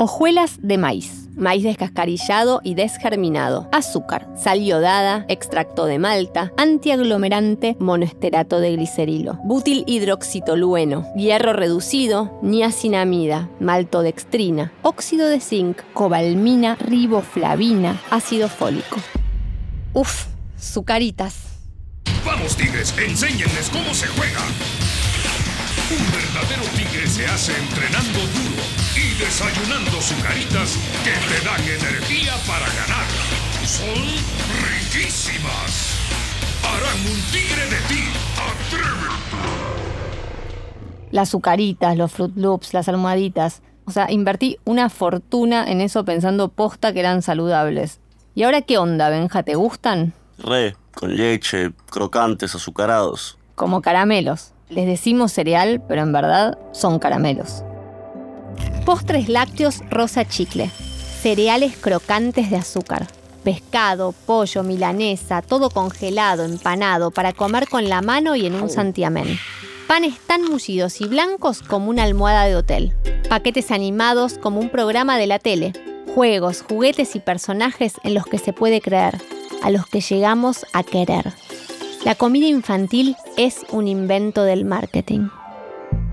Hojuelas de maíz, maíz descascarillado y desgerminado, azúcar, sal iodada, extracto de malta, antiaglomerante, monoesterato de glicerilo, butil hidroxitolueno, hierro reducido, niacinamida, maltodextrina, óxido de zinc, cobalmina, riboflavina, ácido fólico. Uf, sucaritas. Vamos, tigres, enséñenles cómo se juega. Un verdadero tigre se hace entrenando duro y desayunando sucaritas que te dan energía para ganar. Son riquísimas. Harán un tigre de ti. Atrévete. Las sucaritas, los Fruit Loops, las almohaditas. O sea, invertí una fortuna en eso pensando posta que eran saludables. ¿Y ahora qué onda, Benja? ¿Te gustan? Re, con leche, crocantes, azucarados. Como caramelos. Les decimos cereal, pero en verdad son caramelos. Postres lácteos rosa chicle. Cereales crocantes de azúcar. Pescado, pollo, milanesa, todo congelado, empanado, para comer con la mano y en un santiamén. Panes tan mullidos y blancos como una almohada de hotel. Paquetes animados como un programa de la tele. Juegos, juguetes y personajes en los que se puede creer, a los que llegamos a querer. La comida infantil es un invento del marketing.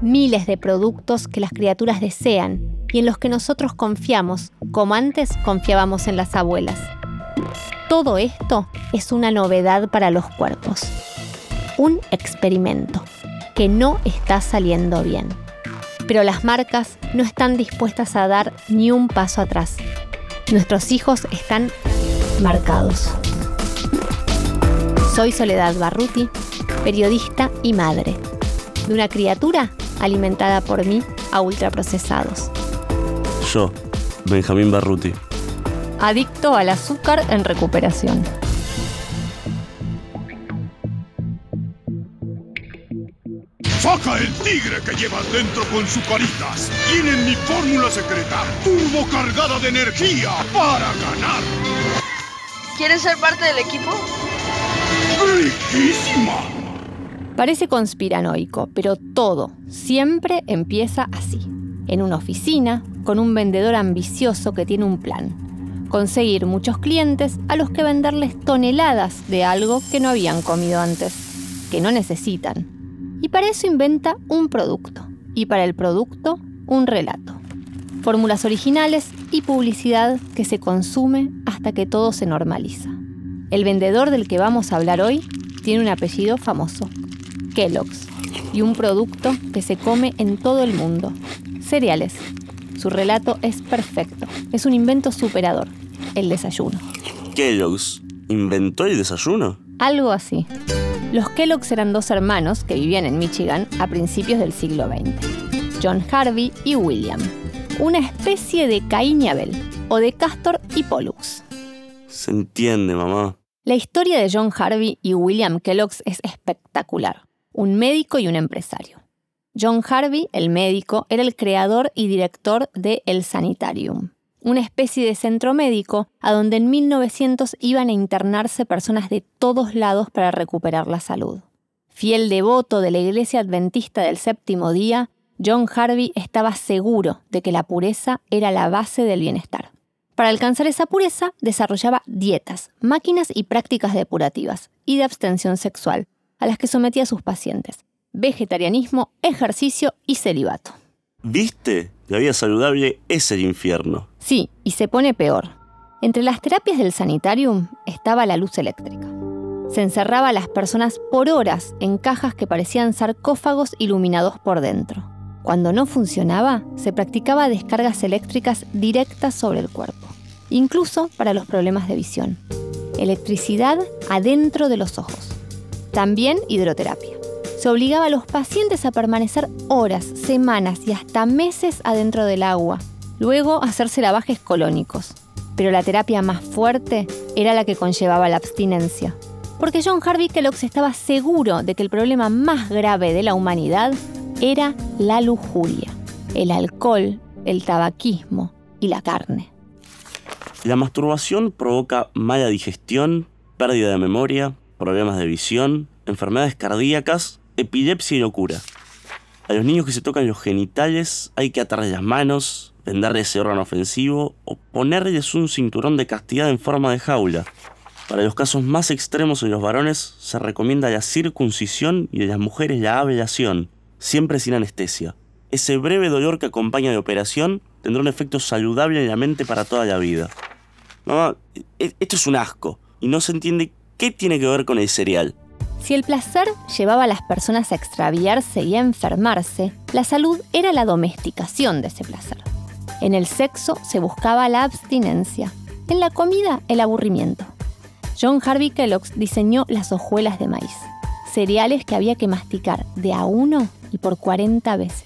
Miles de productos que las criaturas desean y en los que nosotros confiamos, como antes confiábamos en las abuelas. Todo esto es una novedad para los cuerpos. Un experimento que no está saliendo bien. Pero las marcas no están dispuestas a dar ni un paso atrás. Nuestros hijos están marcados. Soy Soledad Barruti, periodista y madre de una criatura alimentada por mí a ultraprocesados. Yo, Benjamín Barruti. Adicto al azúcar en recuperación. Saca el tigre que llevas dentro con sucaritas. Tienen mi fórmula secreta, turbo cargada de energía para ganar. ¿Quieres ser parte del equipo? ¡Riquísima! Parece conspiranoico, pero todo siempre empieza así. En una oficina, con un vendedor ambicioso que tiene un plan. Conseguir muchos clientes a los que venderles toneladas de algo que no habían comido antes, que no necesitan. Y para eso inventa un producto. Y para el producto, un relato. Fórmulas originales y publicidad que se consume hasta que todo se normaliza. El vendedor del que vamos a hablar hoy tiene un apellido famoso, Kellogg's, y un producto que se come en todo el mundo, cereales. Su relato es perfecto, es un invento superador, el desayuno. Kellogg's inventó el desayuno. Algo así. Los Kellogg's eran dos hermanos que vivían en Michigan a principios del siglo XX, John Harvey y William, una especie de Caín y Abel, o de Castor y Pollux. Entiende, mamá. La historia de John Harvey y William Kellogg's es espectacular. Un médico y un empresario. John Harvey, el médico, era el creador y director de El Sanitarium, una especie de centro médico a donde en 1900 iban a internarse personas de todos lados para recuperar la salud. Fiel devoto de la Iglesia Adventista del Séptimo Día, John Harvey estaba seguro de que la pureza era la base del bienestar. Para alcanzar esa pureza, desarrollaba dietas, máquinas y prácticas depurativas y de abstención sexual, a las que sometía a sus pacientes. Vegetarianismo, ejercicio y celibato. ¿Viste? La vida saludable es el infierno. Sí, y se pone peor. Entre las terapias del sanitarium estaba la luz eléctrica. Se encerraba a las personas por horas en cajas que parecían sarcófagos iluminados por dentro. Cuando no funcionaba, se practicaba descargas eléctricas directas sobre el cuerpo, incluso para los problemas de visión. Electricidad adentro de los ojos. También hidroterapia. Se obligaba a los pacientes a permanecer horas, semanas y hasta meses adentro del agua, luego hacerse lavajes colónicos. Pero la terapia más fuerte era la que conllevaba la abstinencia. Porque John Harvey Kellogg estaba seguro de que el problema más grave de la humanidad era la lujuria, el alcohol, el tabaquismo y la carne. La masturbación provoca mala digestión, pérdida de memoria, problemas de visión, enfermedades cardíacas, epilepsia y locura. A los niños que se tocan los genitales hay que atarles las manos, vendarles ese órgano ofensivo o ponerles un cinturón de castidad en forma de jaula. Para los casos más extremos en los varones se recomienda la circuncisión y en las mujeres la ablación, siempre sin anestesia. Ese breve dolor que acompaña la operación tendrá un efecto saludable en la mente para toda la vida. Mamá, e-, esto es un asco y no se entiende qué tiene que ver con el cereal. Si el placer llevaba a las personas a extraviarse y a enfermarse, la salud era la domesticación de ese placer. En el sexo se buscaba la abstinencia, en la comida el aburrimiento. John Harvey Kellogg diseñó las hojuelas de maíz, cereales que había que masticar de a uno y por 40 veces.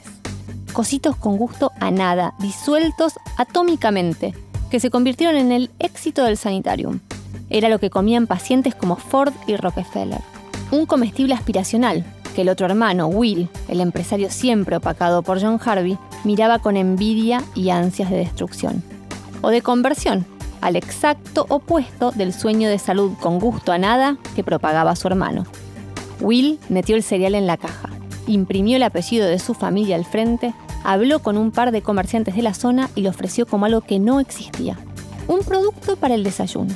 Cositos con gusto a nada, disueltos atómicamente, que se convirtieron en el éxito del sanitarium. Era lo que comían pacientes como Ford y Rockefeller un comestible aspiracional que el otro hermano, Will, el empresario siempre opacado por John Harvey, miraba con envidia y ansias de destrucción. O de conversión, al exacto opuesto del sueño de salud con gusto a nada que propagaba su hermano. Will metió el cereal en la caja, imprimió el apellido de su familia al frente, habló con un par de comerciantes de la zona y lo ofreció como algo que no existía, un producto para el desayuno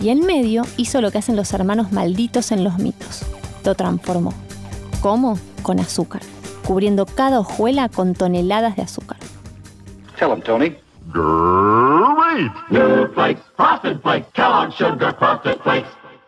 y en medio hizo lo que hacen los hermanos malditos en los mitos. Lo transformó. ¿Cómo? Con azúcar, cubriendo cada hojuela con toneladas de azúcar. Tell him, Tony.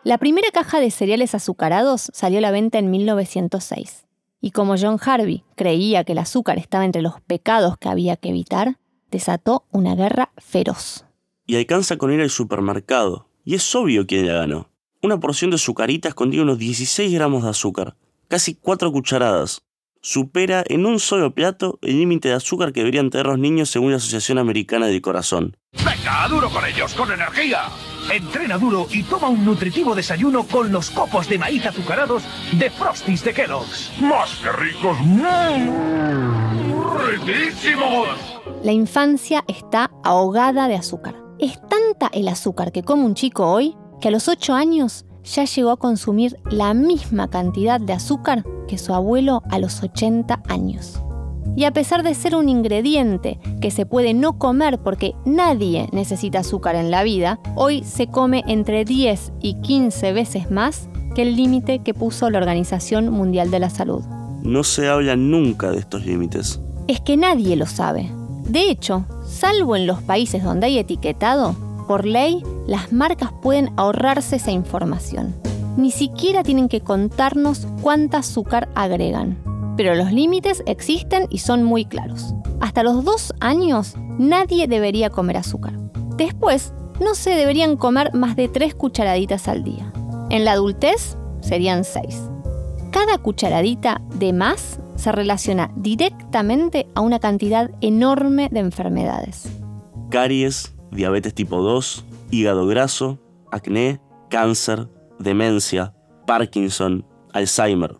La primera caja de cereales azucarados salió a la venta en 1906. Y como John Harvey creía que el azúcar estaba entre los pecados que había que evitar, desató una guerra feroz. Y alcanza con ir al supermercado, y es obvio quién la ganó. Una porción de sucaritas contiene unos 16 gramos de azúcar, casi 4 cucharadas. Supera en un solo plato el límite de azúcar que deberían tener los niños según la Asociación Americana del Corazón. ¡Venga, duro con ellos, con energía! Entrena duro y toma un nutritivo desayuno con los copos de maíz azucarados de Frosties de Kellogg's. ¡Más que ricos! ¡Mmm! ¡Riquísimos! La infancia está ahogada de azúcar. Es tanta el azúcar que come un chico hoy que a los 8 años ya llegó a consumir la misma cantidad de azúcar que su abuelo a los 80 años. Y a pesar de ser un ingrediente que se puede no comer porque nadie necesita azúcar en la vida, hoy se come entre 10 y 15 veces más que el límite que puso la Organización Mundial de la Salud. No se habla nunca de estos límites. Es que nadie lo sabe. De hecho, salvo en los países donde hay etiquetado, por ley las marcas pueden ahorrarse esa información. Ni siquiera tienen que contarnos cuánta azúcar agregan. Pero los límites existen y son muy claros. Hasta los dos años nadie debería comer azúcar. Después, no se deberían comer más de tres cucharaditas al día. En la adultez serían seis. Cada cucharadita de más se relaciona directamente a una cantidad enorme de enfermedades. Diabetes tipo 2, hígado graso, acné, cáncer, demencia, Parkinson, Alzheimer.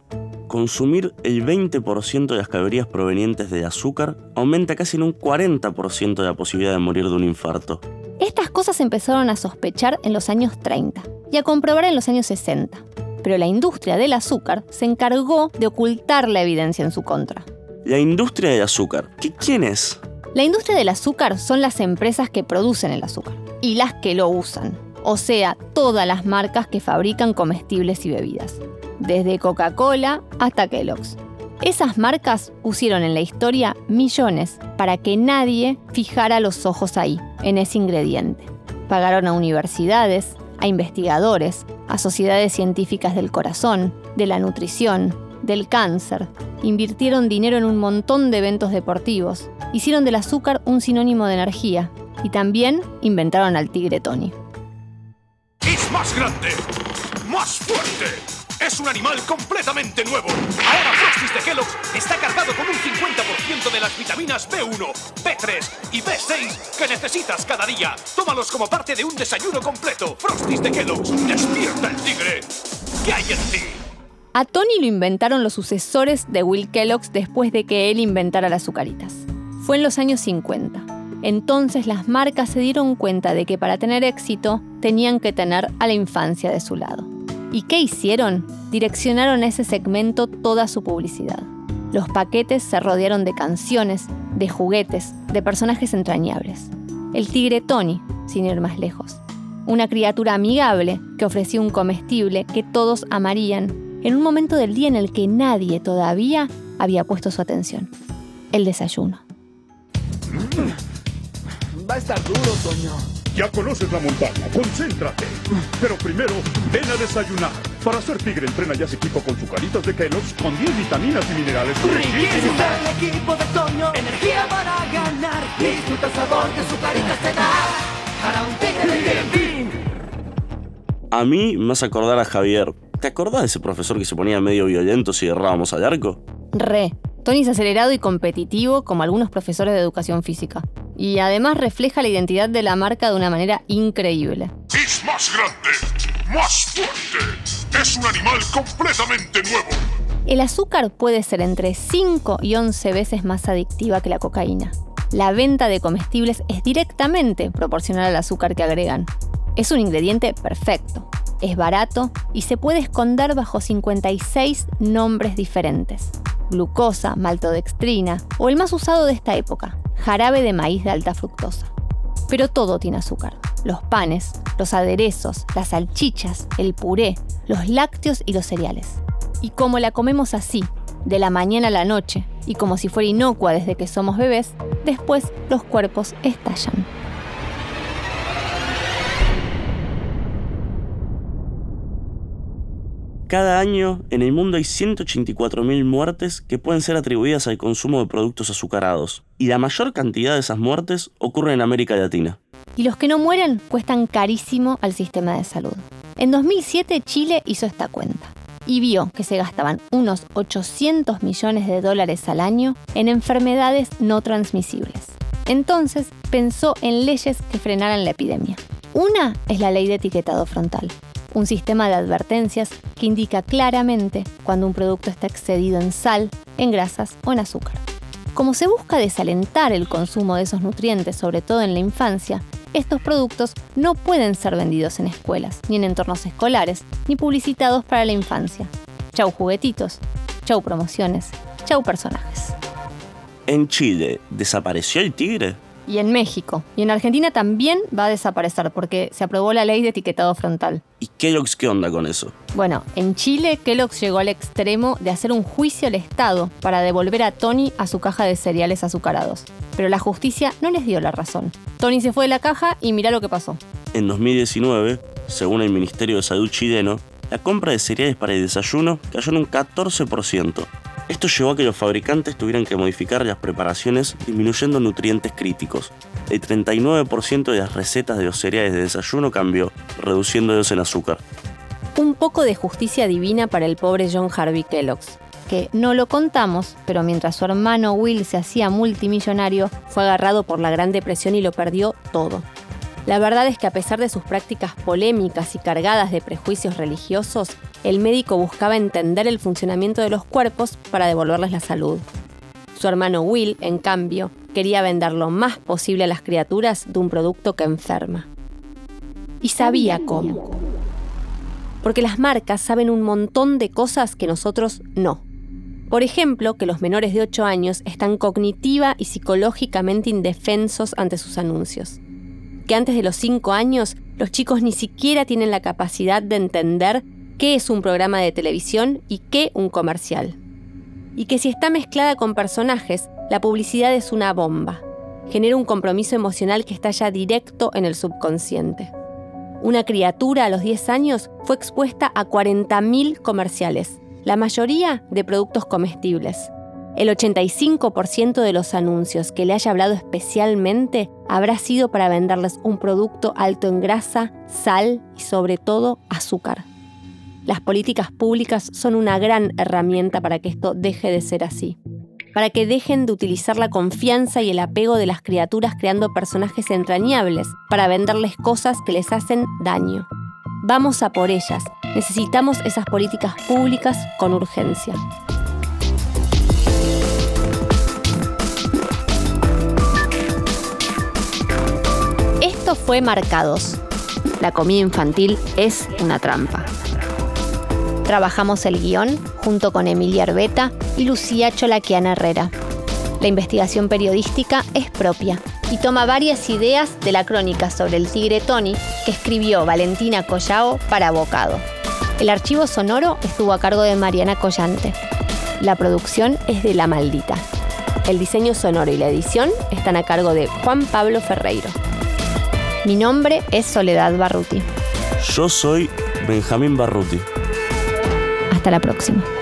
Consumir el 20% de las calorías provenientes del azúcar aumenta casi en un 40% la posibilidad de morir de un infarto. Estas cosas empezaron a sospechar en los años 30 y a comprobar en los años 60 pero la industria del azúcar se encargó de ocultar la evidencia en su contra. La industria del azúcar, ¿qué quién es? La industria del azúcar son las empresas que producen el azúcar y las que lo usan, o sea, todas las marcas que fabrican comestibles y bebidas, desde Coca-Cola hasta Kellogg's. Esas marcas pusieron en la historia millones para que nadie fijara los ojos ahí, en ese ingrediente. Pagaron a universidades, a investigadores, a sociedades científicas del corazón, de la nutrición, del cáncer. Invirtieron dinero en un montón de eventos deportivos. Hicieron del azúcar un sinónimo de energía. Y también inventaron al tigre Tony. Es más grande, más fuerte es un animal completamente nuevo. Ahora Frosties de Kellogg está cargado con un 50% de las vitaminas B1, B3 y B6 que necesitas cada día. Tómalos como parte de un desayuno completo. Frosties de Kellogg, despierta el tigre. ¿Qué hay en ti? A Tony lo inventaron los sucesores de Will Kellogg después de que él inventara las azucaritas. Fue en los años 50. Entonces las marcas se dieron cuenta de que para tener éxito tenían que tener a la infancia de su lado. ¿Y qué hicieron? Direccionaron a ese segmento toda su publicidad. Los paquetes se rodearon de canciones, de juguetes, de personajes entrañables. El tigre Tony, sin ir más lejos. Una criatura amigable que ofrecía un comestible que todos amarían en un momento del día en el que nadie todavía había puesto su atención. El desayuno. Va a estar duro, Toño. Ya conoces la montaña, concéntrate. Pero primero, ven a desayunar. Para ser tigre, entrena ya ese equipo con sucaritas de Kellogg's con 10 vitaminas y minerales. Riquísimo. el equipo de Toño, energía para ganar. Disfruta el sabor que su carita te da. Para un tigre de. A mí me hace acordar a Javier. ¿Te acordás de ese profesor que se ponía medio violento si errábamos al arco? Re. Tony es acelerado y competitivo como algunos profesores de educación física. Y además refleja la identidad de la marca de una manera increíble. Es más grande, más fuerte. Es un animal completamente nuevo. El azúcar puede ser entre 5 y 11 veces más adictiva que la cocaína. La venta de comestibles es directamente proporcional al azúcar que agregan. Es un ingrediente perfecto, es barato y se puede esconder bajo 56 nombres diferentes. Glucosa, maltodextrina o el más usado de esta época, jarabe de maíz de alta fructosa. Pero todo tiene azúcar. Los panes, los aderezos, las salchichas, el puré, los lácteos y los cereales. Y como la comemos así, de la mañana a la noche, y como si fuera inocua desde que somos bebés, después los cuerpos estallan. Cada año en el mundo hay 184.000 muertes que pueden ser atribuidas al consumo de productos azucarados, y la mayor cantidad de esas muertes ocurre en América Latina. Y los que no mueren cuestan carísimo al sistema de salud. En 2007 Chile hizo esta cuenta y vio que se gastaban unos 800 millones de dólares al año en enfermedades no transmisibles. Entonces pensó en leyes que frenaran la epidemia. Una es la ley de etiquetado frontal, un sistema de advertencias que indica claramente cuando un producto está excedido en sal, en grasas o en azúcar. Como se busca desalentar el consumo de esos nutrientes, sobre todo en la infancia, estos productos no pueden ser vendidos en escuelas, ni en entornos escolares, ni publicitados para la infancia. Chau juguetitos, chau promociones, chau personajes. En Chile, ¿desapareció el tigre? Y en México. Y en Argentina también va a desaparecer porque se aprobó la ley de etiquetado frontal. ¿Y Kellogg's qué onda con eso? Bueno, en Chile Kellogg's llegó al extremo de hacer un juicio al Estado para devolver a Tony a su caja de cereales azucarados. Pero la justicia no les dio la razón. Tony se fue de la caja y mira lo que pasó. En 2019, según el Ministerio de Salud chileno, la compra de cereales para el desayuno cayó en un 14%. Esto llevó a que los fabricantes tuvieran que modificar las preparaciones disminuyendo nutrientes críticos. El 39% de las recetas de los cereales de desayuno cambió, reduciéndolos en azúcar. Un poco de justicia divina para el pobre John Harvey Kellogg's, que no lo contamos, pero mientras su hermano Will se hacía multimillonario, fue agarrado por la Gran Depresión y lo perdió todo. La verdad es que a pesar de sus prácticas polémicas y cargadas de prejuicios religiosos, el médico buscaba entender el funcionamiento de los cuerpos para devolverles la salud. Su hermano Will, en cambio, quería vender lo más posible a las criaturas de un producto que enferma. Y sabía cómo. Porque las marcas saben un montón de cosas que nosotros no. Por ejemplo, que los menores de 8 años están cognitiva y psicológicamente indefensos ante sus anuncios. Que antes de los 5 años los chicos ni siquiera tienen la capacidad de entender qué es un programa de televisión y qué un comercial. Y que si está mezclada con personajes, la publicidad es una bomba. Genera un compromiso emocional que estalla directo en el subconsciente. Una criatura a los 10 años fue expuesta a 40.000 comerciales, la mayoría de productos comestibles. El 85% de los anuncios que le haya hablado especialmente habrá sido para venderles un producto alto en grasa, sal y sobre todo azúcar. Las políticas públicas son una gran herramienta para que esto deje de ser así. Para que dejen de utilizar la confianza y el apego de las criaturas creando personajes entrañables para venderles cosas que les hacen daño. Vamos a por ellas. Necesitamos esas políticas públicas con urgencia. Esto fue Marcados. La comida infantil es una trampa. Trabajamos el guion junto con Emilia Arbeta y Lucía Cholaquiana Herrera. La investigación periodística es propia y toma varias ideas de la crónica sobre el tigre Tony que escribió Valentina Collao para Bocado. El archivo sonoro estuvo a cargo de Mariana Collante. La producción es de La Maldita. El diseño sonoro y la edición están a cargo de Juan Pablo Ferreiro. Mi nombre es Soledad Barruti. Yo soy Benjamín Barruti. Hasta la próxima.